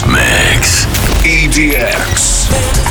Mix. EDX.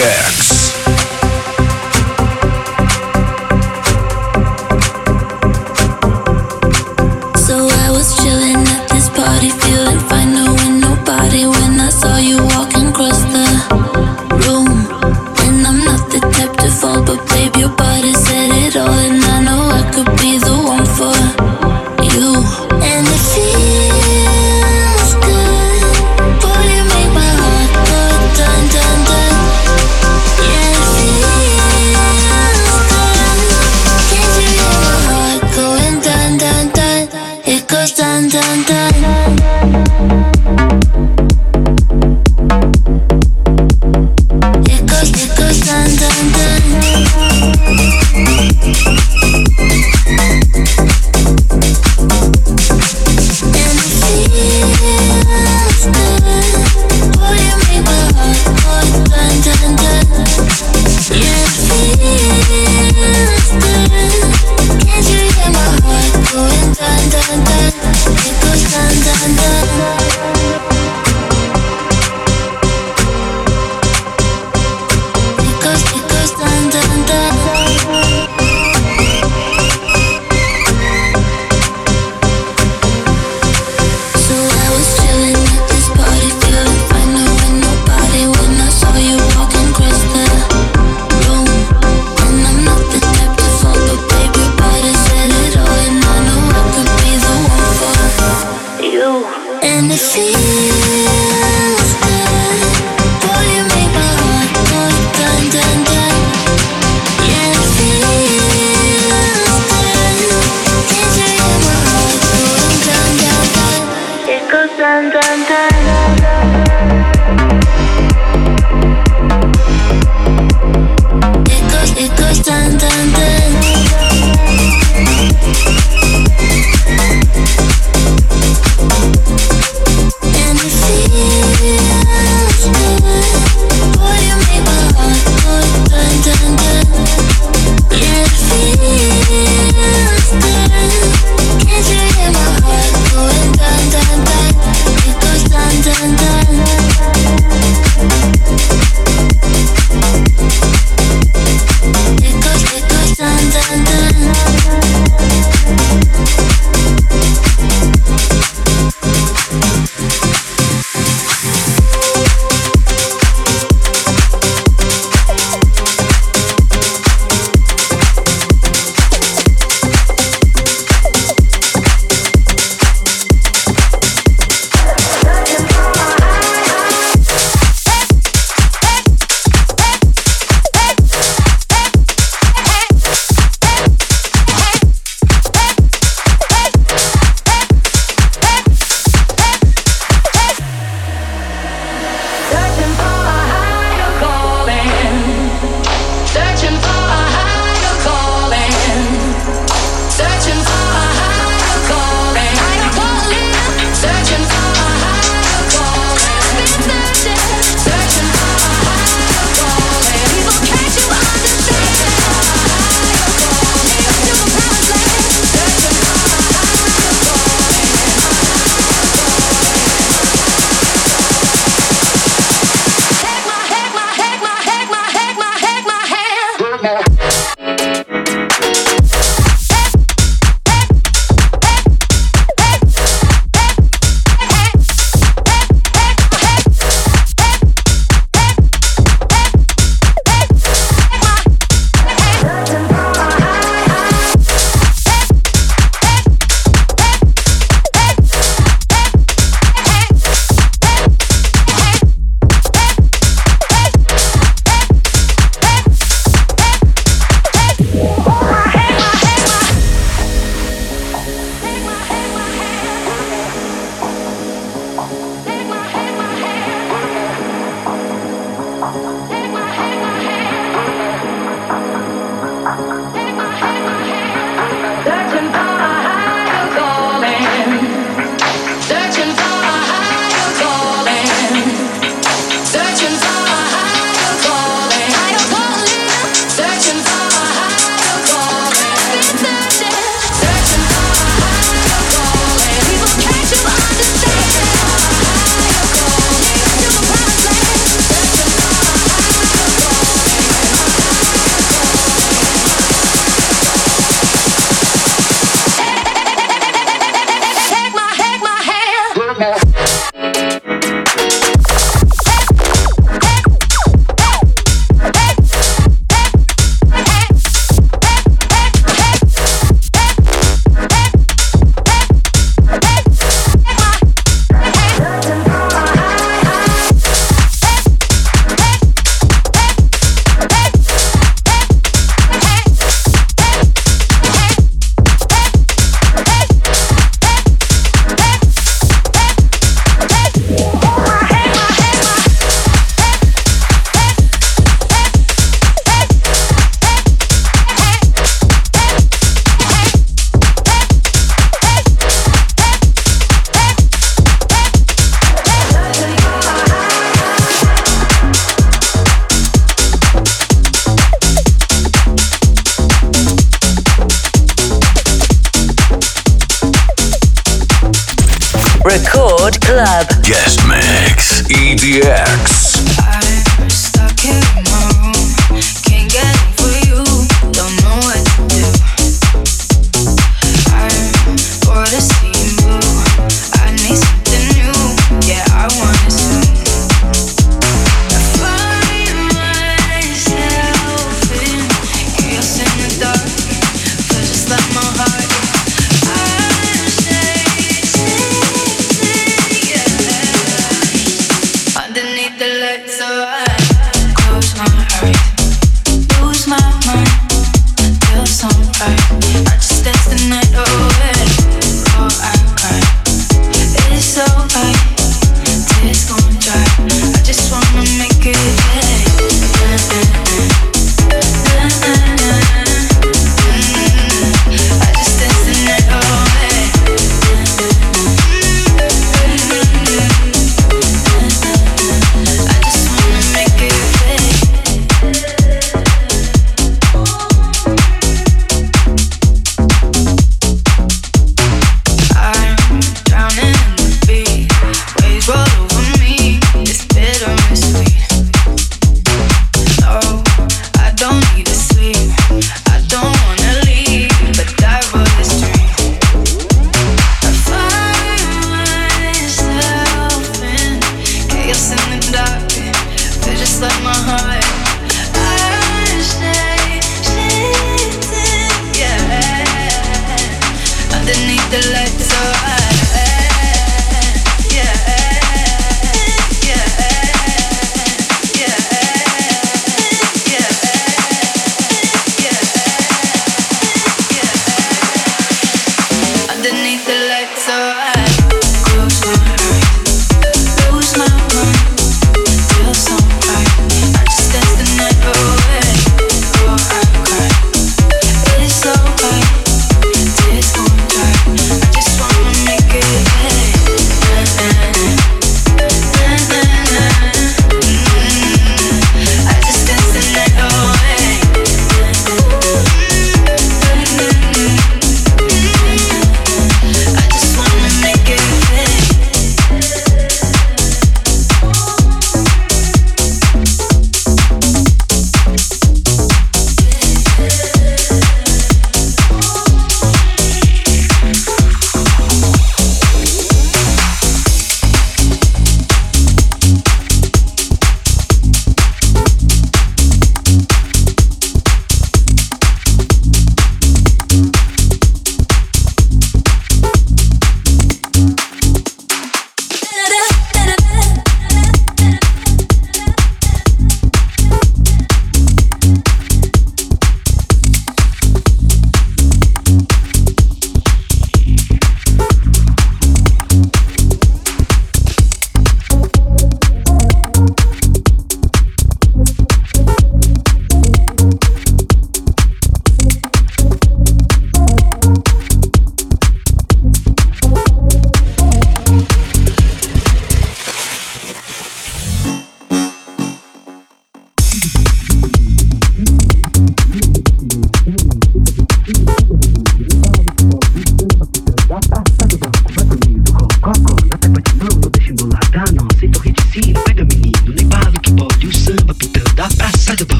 DX.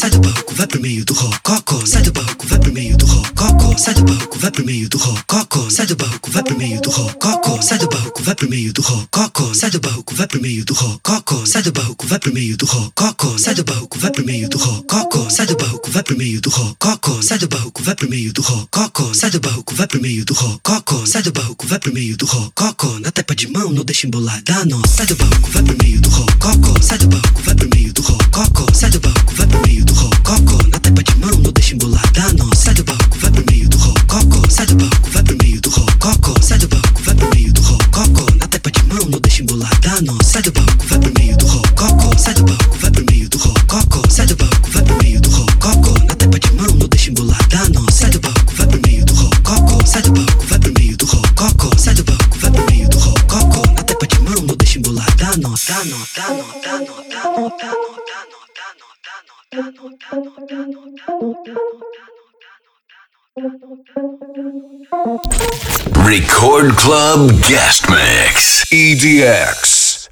Sai do banco, vai pro meio do rococó. Sai do banco, vai pro meio do rococó. Sai do banco, vai pro meio do rococó. Sai do barroco, vai pro meio do rococó. Sai do barroco, vai pro meio do rococó. Sai do barroco, vai pro meio do rococó. Sai do barroco, vai pro meio do rococó. Sai do barroco, vai pro meio do rococó. Sai do barroco, vai pro meio do rococó. Sai do barroco, vai pro meio do rococó. Sai do barroco, vai pro meio do rococó. Sai do barroco, vai pro meio do rococó. Na tepa de mão, não deixa embolada, não. Sai do barroco, vai pro meio do rococó. Sai do barroco, vai pro meio do rococó. Sai do barroco, vai pro meio do rococó. Na tepa de não deixa embolada, não. Sai do barroco, vai meio do rococó. Sai do barroco, vai meio do rococó. Sai do barroco, vai meio do rococó. Na tepa de não deixa embolada, não. Sai do barroco, vai meio do rococó. Sai do barroco, vai meio do meio do. Na tepa de não deixa. Sai do barroco, vai meio do. Sai do pro meio do rococó. Rococó. Na tepa de não deixa não. Dá, não, dá, não, dá, não, dá, não, dá, Record Club Guest Mix. EDX.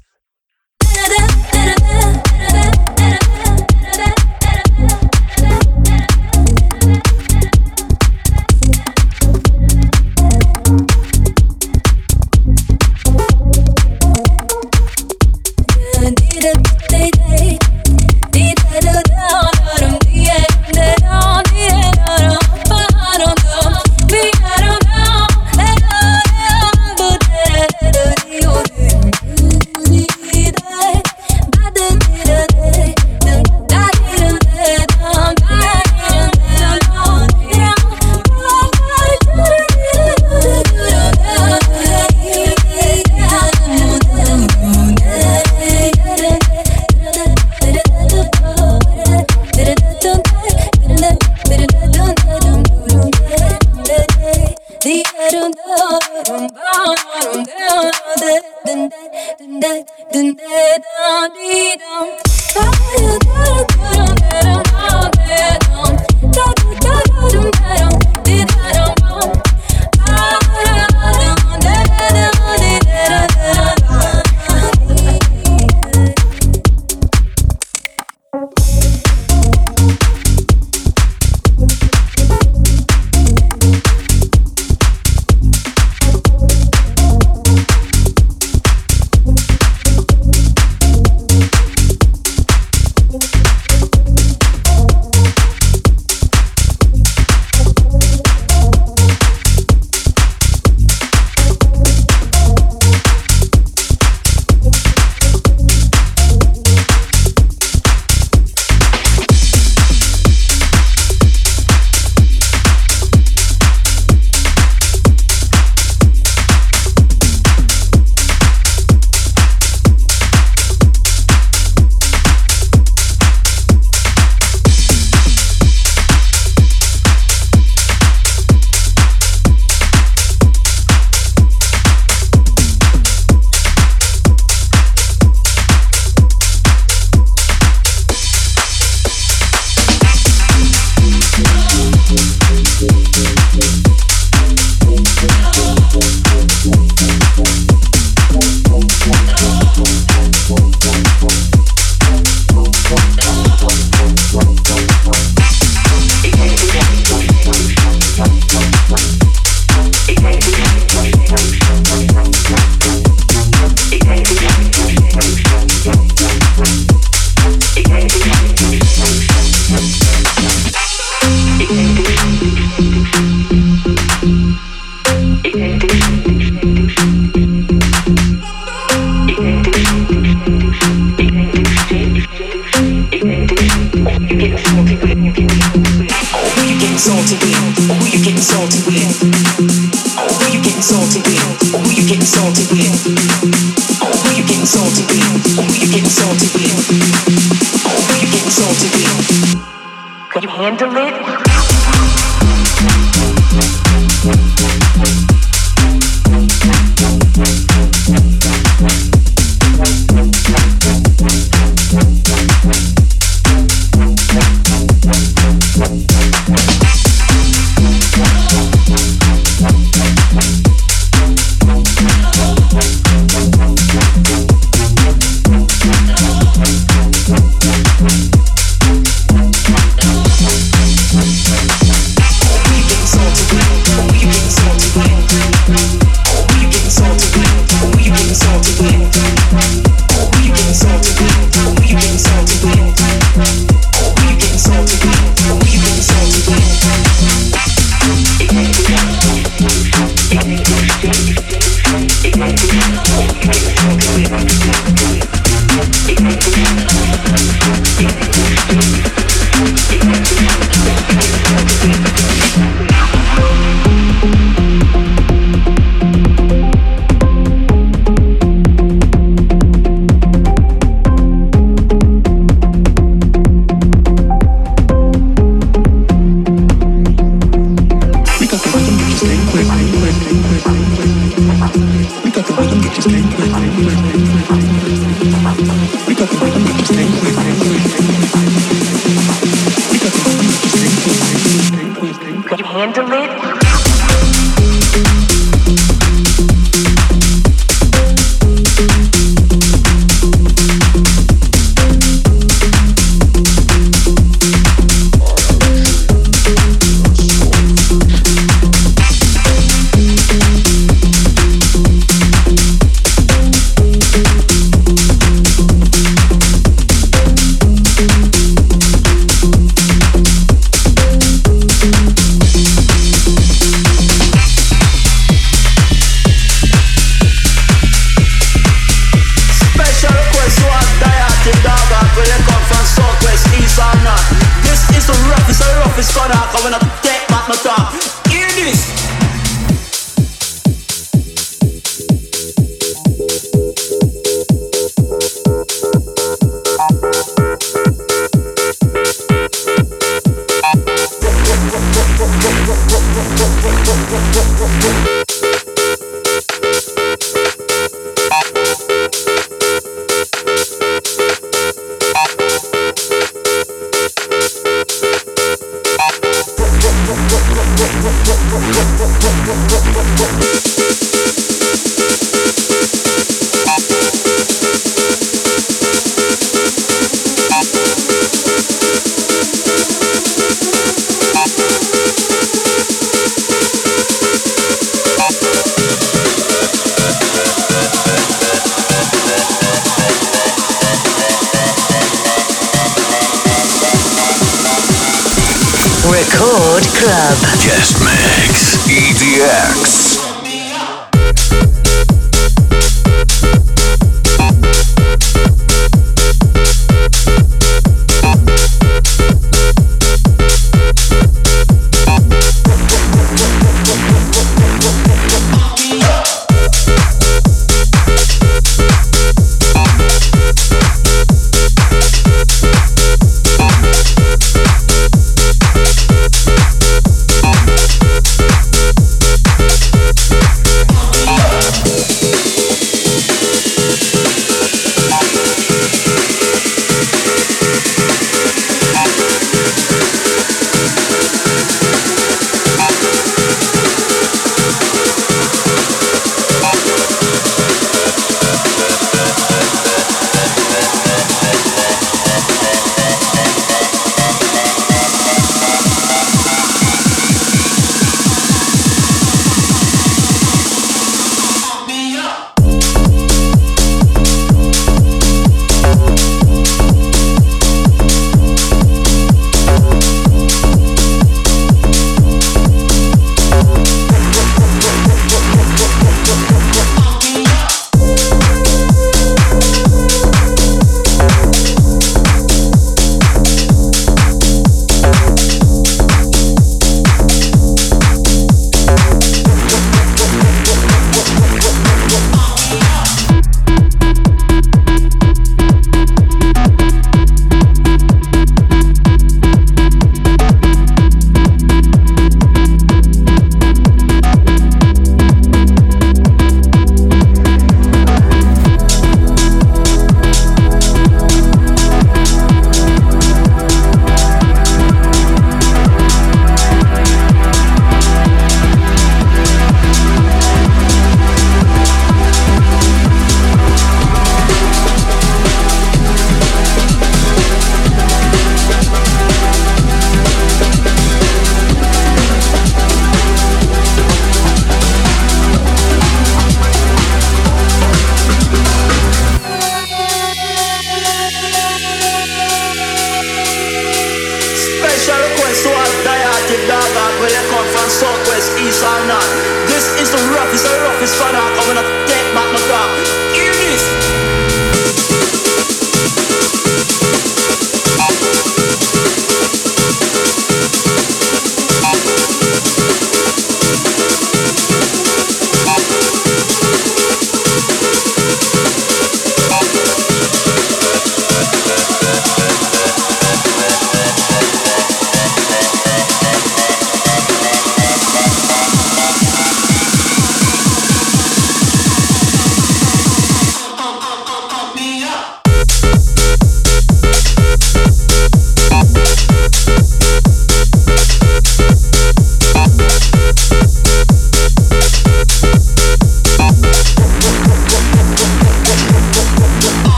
Guest Mix EDX.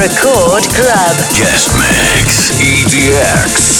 Record Club. Guest Mix EDX.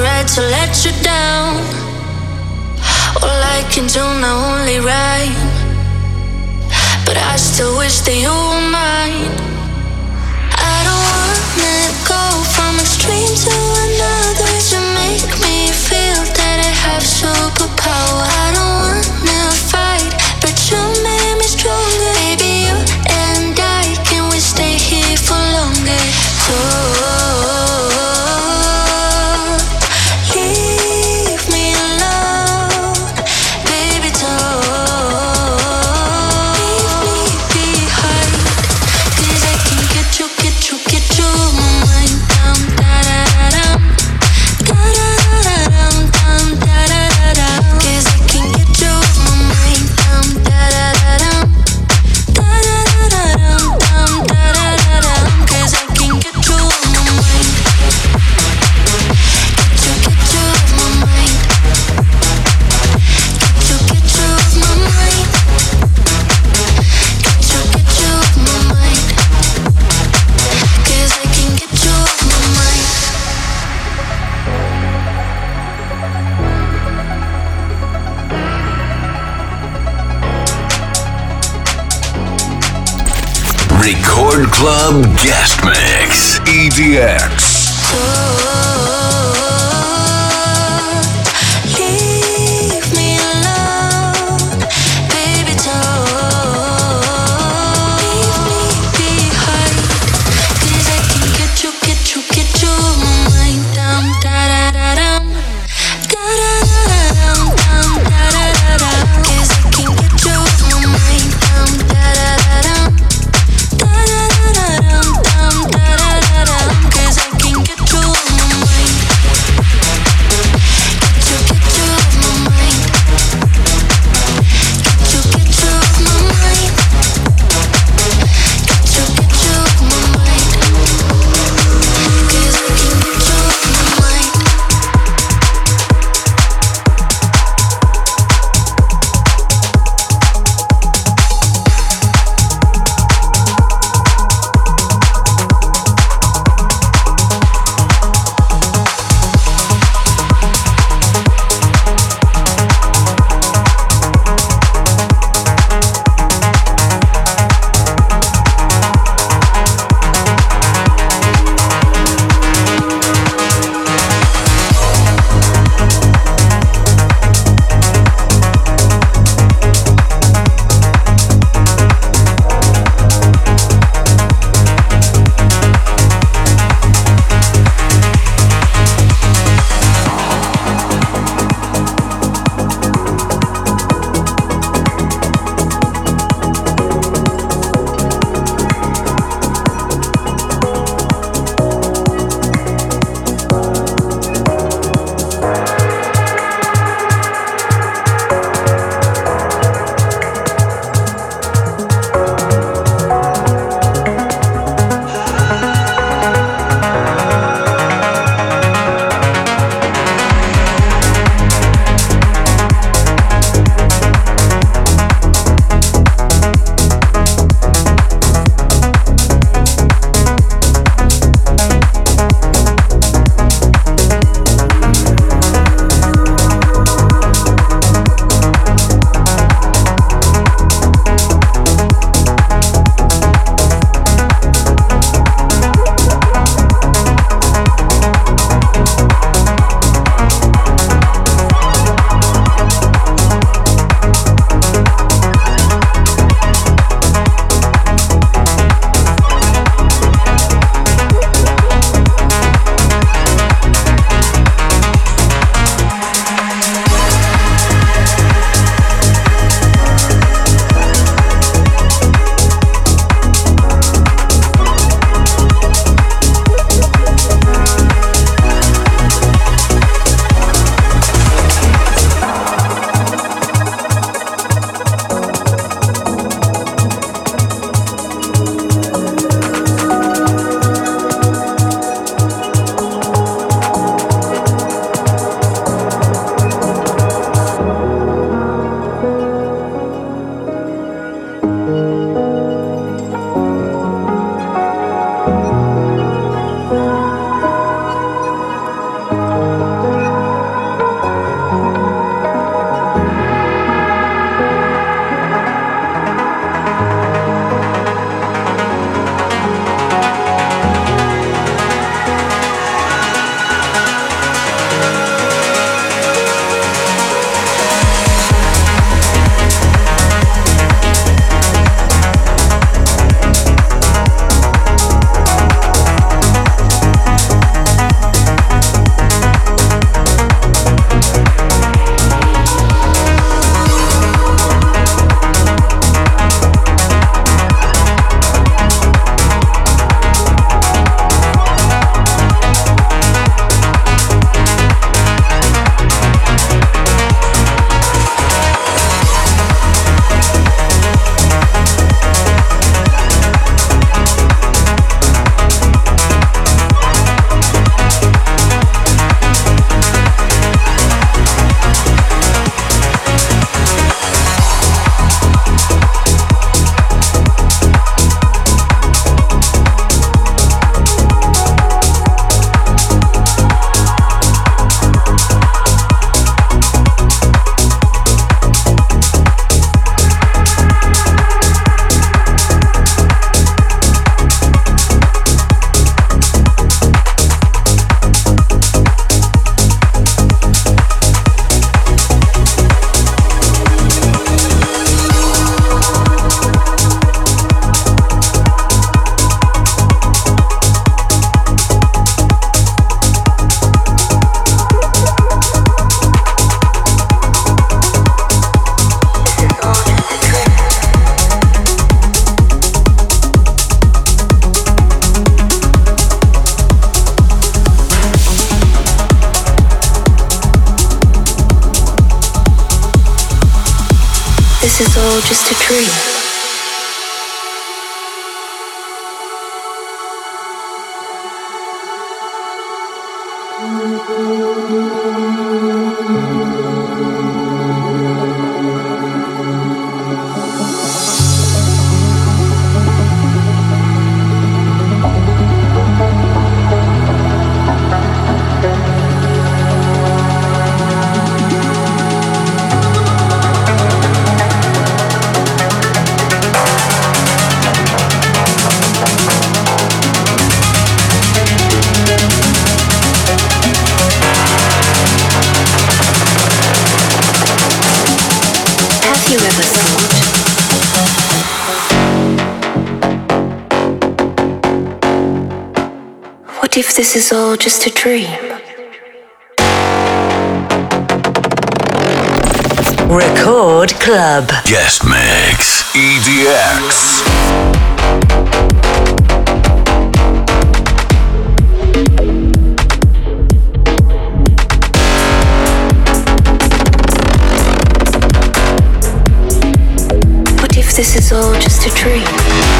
right to let you down. All I can do now only right, but I still wish that you were mine. I don't wanna go from extreme to another to make me feel that I have superpower. I don't want DX. If this is all just a dream? Record Club. Guest Mix. EDX. What if this is all just a dream?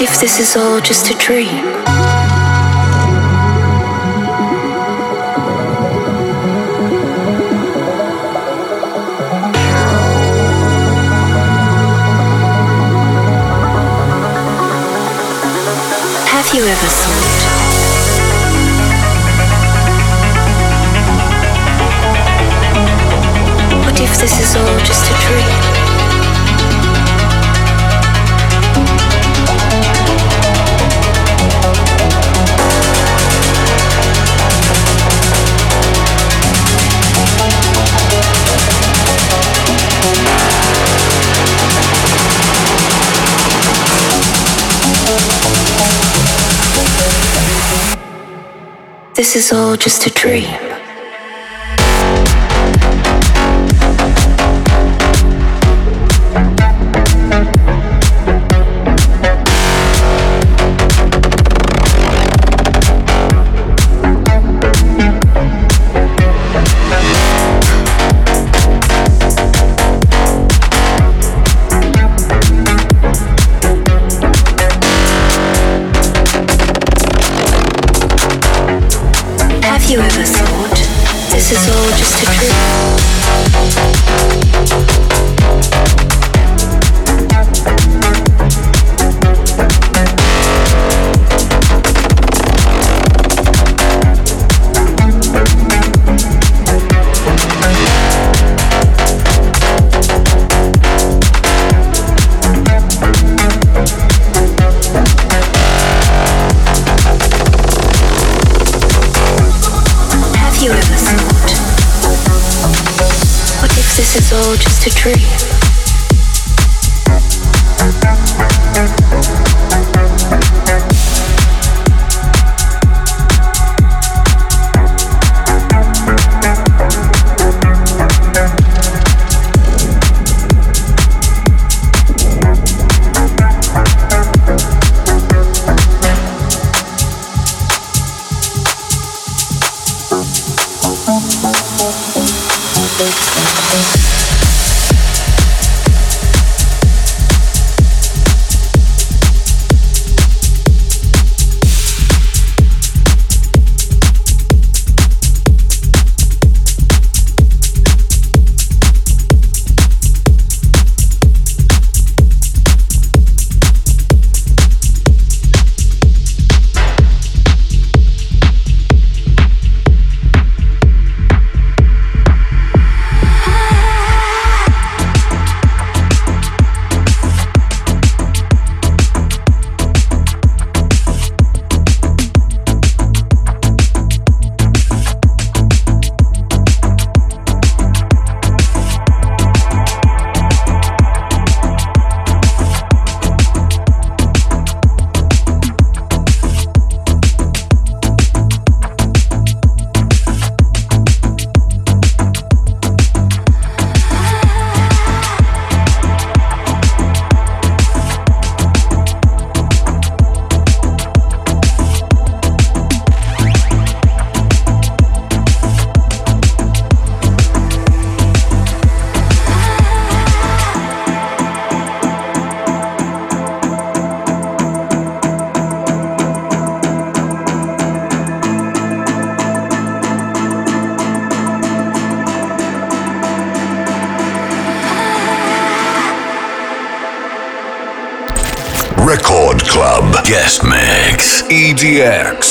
If this is all just a dream? Have you ever thought? What if this is all just a dream? This is all just a dream. just a dream. Mix EDX.